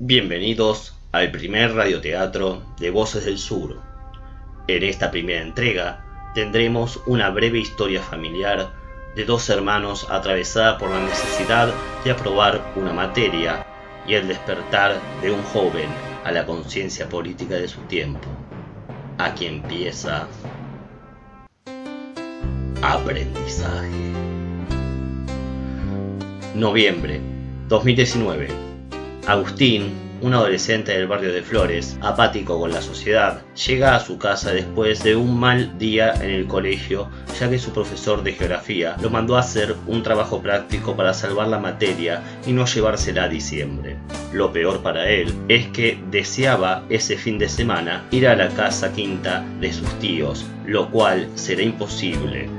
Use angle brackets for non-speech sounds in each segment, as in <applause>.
Bienvenidos al primer radioteatro de Voces del Sur. En esta primera entrega tendremos una breve historia familiar de dos hermanos atravesada por la necesidad de aprobar una materia y el despertar de un joven a la conciencia política de su tiempo. Aquí empieza aprendizaje. Noviembre 2019 Agustín, un adolescente del barrio de Flores, apático con la sociedad, llega a su casa después de un mal día en el colegio, ya que su profesor de geografía lo mandó a hacer un trabajo práctico para salvar la materia y no llevársela a diciembre. Lo peor para él es que deseaba ese fin de semana ir a la casa quinta de sus tíos, lo cual será imposible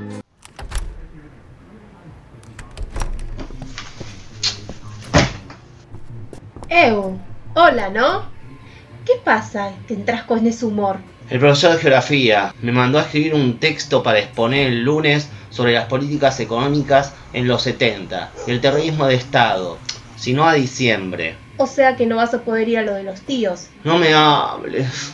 Eu, hola, ¿no? ¿Qué pasa que entras con ese humor? El profesor de geografía me mandó a escribir un texto para exponer el lunes sobre las políticas económicas en los 70 y el terrorismo de Estado, si no a diciembre. O sea que no vas a poder ir a lo de los tíos. No me hables.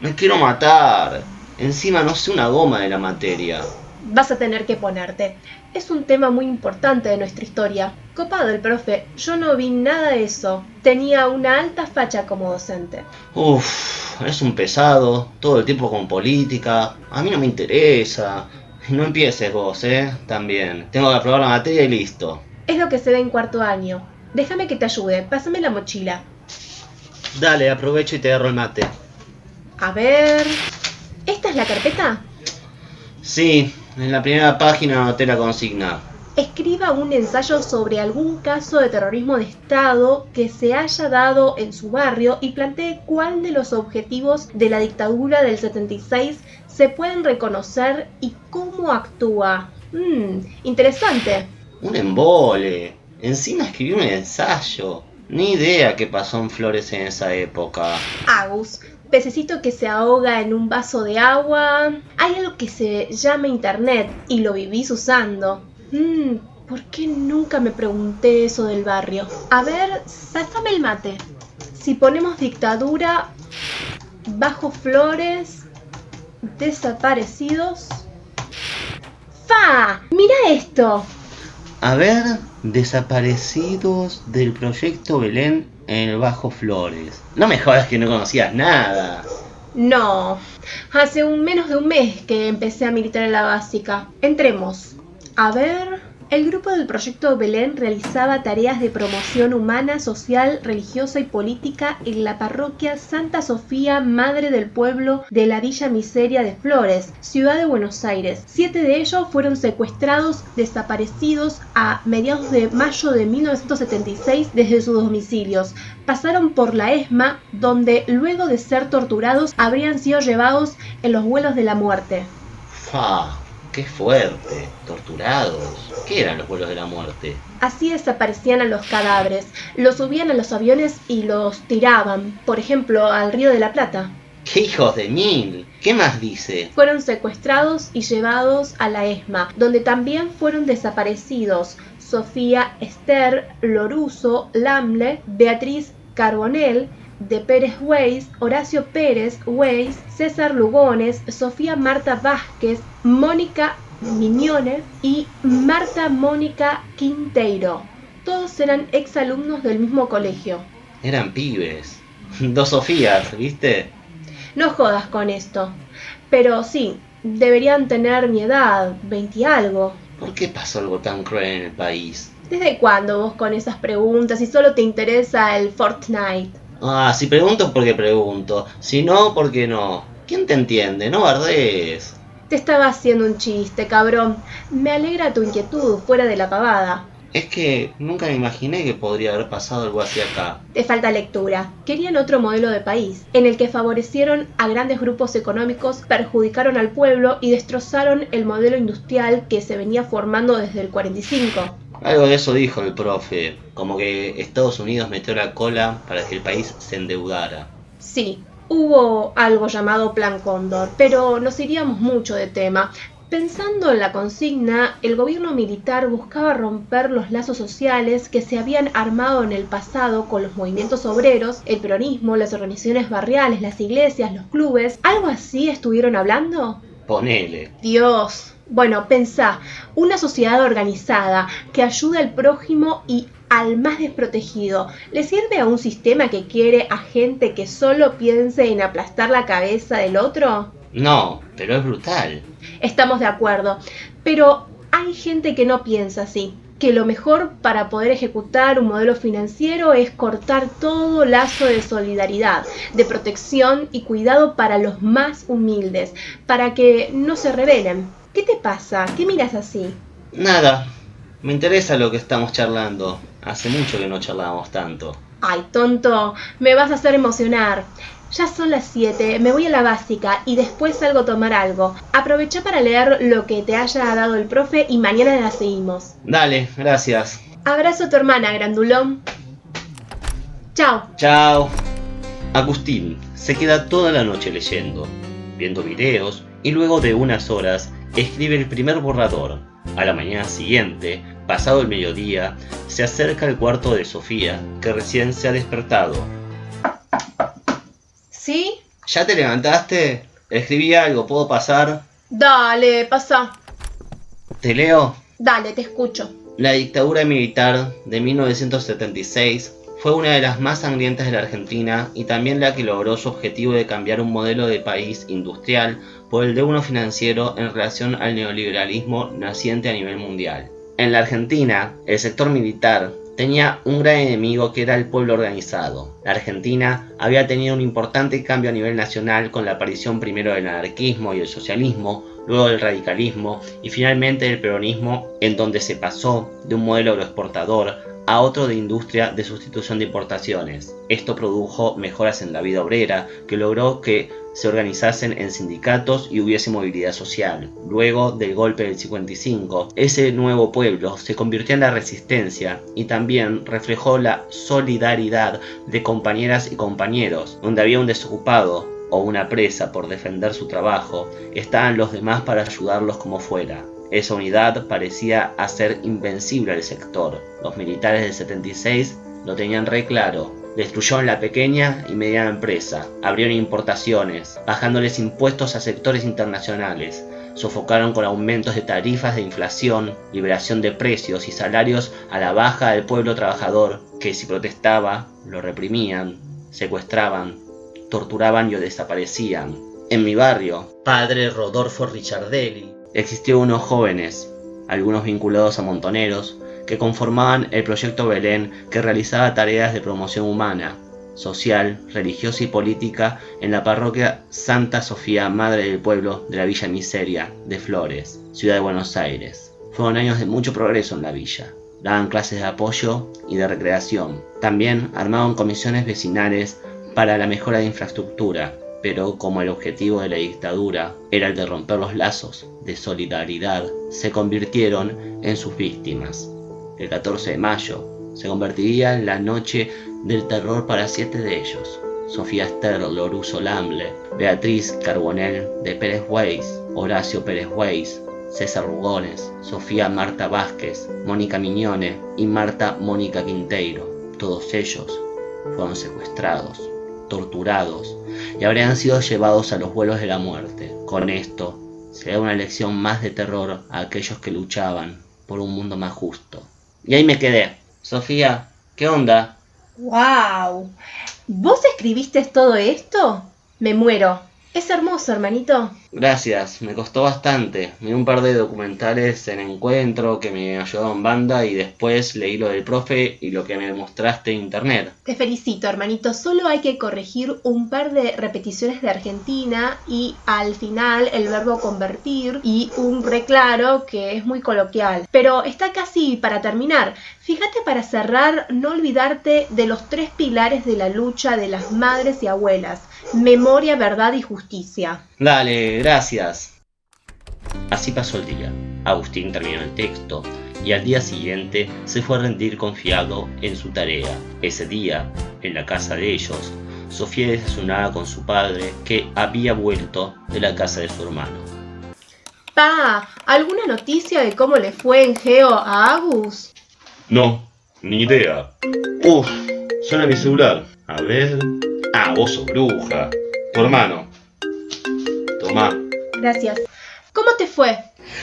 Me quiero matar. Encima no sé una goma de la materia. Vas a tener que ponerte. Es un tema muy importante de nuestra historia. Copado el profe, yo no vi nada de eso. Tenía una alta facha como docente. Uf, es un pesado, todo el tiempo con política. A mí no me interesa. No empieces vos, ¿eh? También. Tengo que aprobar la materia y listo. Es lo que se ve en cuarto año. Déjame que te ayude, pásame la mochila. Dale, aprovecho y te agarro el mate. A ver... ¿Esta es la carpeta? Sí, en la primera página anoté la consigna. Escriba un ensayo sobre algún caso de terrorismo de Estado que se haya dado en su barrio y plantee cuál de los objetivos de la dictadura del 76 se pueden reconocer y cómo actúa. Mmm, interesante. Un embole. Encima escribí un ensayo. Ni idea qué pasó en Flores en esa época. Agus, pececito que se ahoga en un vaso de agua. Hay algo que se llama internet y lo vivís usando. Mmm, ¿por qué nunca me pregunté eso del barrio? A ver, pásame el mate. Si ponemos dictadura, bajo flores, desaparecidos. ¡Fa! ¡Mira esto! A ver, desaparecidos del proyecto Belén en el Bajo Flores. No me jodas que no conocías nada. No, hace un menos de un mes que empecé a militar en la básica. Entremos. A ver, el grupo del proyecto Belén realizaba tareas de promoción humana, social, religiosa y política en la parroquia Santa Sofía, Madre del Pueblo de la Villa Miseria de Flores, ciudad de Buenos Aires. Siete de ellos fueron secuestrados, desaparecidos a mediados de mayo de 1976 desde sus domicilios. Pasaron por la ESMA, donde luego de ser torturados habrían sido llevados en los vuelos de la muerte. ¡Qué fuerte! Torturados. ¿Qué eran los vuelos de la muerte? Así desaparecían a los cadáveres. Los subían a los aviones y los tiraban, por ejemplo, al río de la Plata. ¡Qué hijos de mil! ¿Qué más dice? Fueron secuestrados y llevados a la ESMA, donde también fueron desaparecidos Sofía Esther Loruso Lamle, Beatriz Carbonell, de Pérez Weiss, Horacio Pérez Weiss, César Lugones, Sofía Marta Vázquez, Mónica Miñones y Marta Mónica Quinteiro. Todos eran exalumnos del mismo colegio. Eran pibes. <laughs> Dos Sofías, ¿viste? No jodas con esto. Pero sí, deberían tener mi edad, veinte y algo. ¿Por qué pasó algo tan cruel en el país? ¿Desde cuándo vos con esas preguntas y solo te interesa el Fortnite? Ah, si pregunto porque pregunto. Si no, porque no. ¿Quién te entiende? No bardees. Te estaba haciendo un chiste, cabrón. Me alegra tu inquietud, fuera de la pavada. Es que nunca me imaginé que podría haber pasado algo así acá. Te falta lectura. Querían otro modelo de país, en el que favorecieron a grandes grupos económicos, perjudicaron al pueblo y destrozaron el modelo industrial que se venía formando desde el 45. Algo de eso dijo el profe, como que Estados Unidos metió la cola para que el país se endeudara. Sí, hubo algo llamado Plan Cóndor, pero nos iríamos mucho de tema. Pensando en la consigna, el gobierno militar buscaba romper los lazos sociales que se habían armado en el pasado con los movimientos obreros, el peronismo, las organizaciones barriales, las iglesias, los clubes. ¿Algo así estuvieron hablando? Ponele. Dios. Bueno, pensá, una sociedad organizada que ayuda al prójimo y al más desprotegido, ¿le sirve a un sistema que quiere a gente que solo piense en aplastar la cabeza del otro? No, pero es brutal. Estamos de acuerdo, pero hay gente que no piensa así, que lo mejor para poder ejecutar un modelo financiero es cortar todo lazo de solidaridad, de protección y cuidado para los más humildes, para que no se rebelen. ¿Qué te pasa? ¿Qué miras así? Nada, me interesa lo que estamos charlando. Hace mucho que no charlábamos tanto. Ay, tonto, me vas a hacer emocionar. Ya son las 7, me voy a la básica y después salgo a tomar algo. Aprovecha para leer lo que te haya dado el profe y mañana la seguimos. Dale, gracias. Abrazo a tu hermana, grandulón. Chao. Chao. Agustín se queda toda la noche leyendo, viendo videos y luego de unas horas escribe el primer borrador. A la mañana siguiente, pasado el mediodía, se acerca al cuarto de Sofía, que recién se ha despertado. ¿Sí? ¿Ya te levantaste? Escribí algo, ¿puedo pasar? Dale, pasa. ¿Te leo? Dale, te escucho. La dictadura militar de 1976 fue una de las más sangrientas de la Argentina y también la que logró su objetivo de cambiar un modelo de país industrial por el de uno financiero en relación al neoliberalismo naciente a nivel mundial. En la Argentina, el sector militar tenía un gran enemigo que era el pueblo organizado. La Argentina había tenido un importante cambio a nivel nacional con la aparición primero del anarquismo y el socialismo, luego del radicalismo y finalmente del peronismo, en donde se pasó de un modelo agroexportador a otro de industria de sustitución de importaciones. Esto produjo mejoras en la vida obrera que logró que se organizasen en sindicatos y hubiese movilidad social. Luego del golpe del 55, ese nuevo pueblo se convirtió en la resistencia y también reflejó la solidaridad de compañeras y compañeros, donde había un desocupado o una presa por defender su trabajo, estaban los demás para ayudarlos como fuera. Esa unidad parecía hacer invencible al sector. Los militares del 76 lo tenían re claro, Destruyeron la pequeña y mediana empresa, abrieron importaciones, bajándoles impuestos a sectores internacionales, sofocaron con aumentos de tarifas de inflación, liberación de precios y salarios a la baja del pueblo trabajador, que si protestaba, lo reprimían, secuestraban, torturaban y desaparecían. En mi barrio, padre Rodolfo Ricciardelli, existió unos jóvenes, algunos vinculados a montoneros, que conformaban el proyecto Belén que realizaba tareas de promoción humana, social, religiosa y política en la parroquia Santa Sofía, Madre del Pueblo de la Villa Miseria de Flores, Ciudad de Buenos Aires. Fueron años de mucho progreso en la villa. Daban clases de apoyo y de recreación. También armaban comisiones vecinales para la mejora de infraestructura, pero como el objetivo de la dictadura era el de romper los lazos de solidaridad, se convirtieron en sus víctimas el 14 de mayo, se convertiría en la noche del terror para siete de ellos. Sofía Esther Loruso Lamble, Beatriz Carbonell de Pérez Weiss, Horacio Pérez Weiss, César Rugones, Sofía Marta Vázquez, Mónica Miñone y Marta Mónica Quinteiro. Todos ellos fueron secuestrados, torturados y habrían sido llevados a los vuelos de la muerte. Con esto se da una lección más de terror a aquellos que luchaban por un mundo más justo. Y ahí me quedé. Sofía, ¿qué onda? ¡Wow! ¿Vos escribiste todo esto? Me muero. Es hermoso, hermanito. Gracias, me costó bastante. Vi un par de documentales en encuentro que me ayudaron banda y después leí lo del profe y lo que me mostraste en internet. Te felicito, hermanito. Solo hay que corregir un par de repeticiones de Argentina y al final el verbo convertir y un reclaro que es muy coloquial. Pero está casi para terminar. Fíjate para cerrar, no olvidarte de los tres pilares de la lucha de las madres y abuelas memoria, verdad y justicia. Dale, gracias. Así pasó el día. Agustín terminó el texto y al día siguiente se fue a rendir confiado en su tarea. Ese día, en la casa de ellos, Sofía desayunaba con su padre que había vuelto de la casa de su hermano. Pa, ¿alguna noticia de cómo le fue en Geo a Agus? No, ni idea. Uf, suena mi celular. A ver. Ah, vos sos bruja. Tu hermano. Tomá. Gracias. ¿Cómo te fue?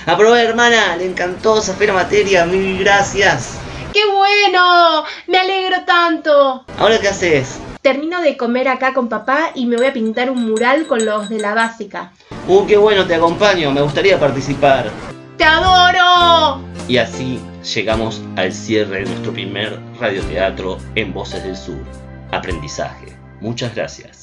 Aprobé, hermana. Le encantó esa la materia. Mil gracias. ¡Qué bueno! Me alegro tanto. ¿Ahora qué haces? Termino de comer acá con papá y me voy a pintar un mural con los de la básica. Uh, qué bueno, te acompaño. Me gustaría participar. ¡Te adoro! Y así llegamos al cierre de nuestro primer radioteatro en Voces del Sur. Aprendizaje. Muchas gracias.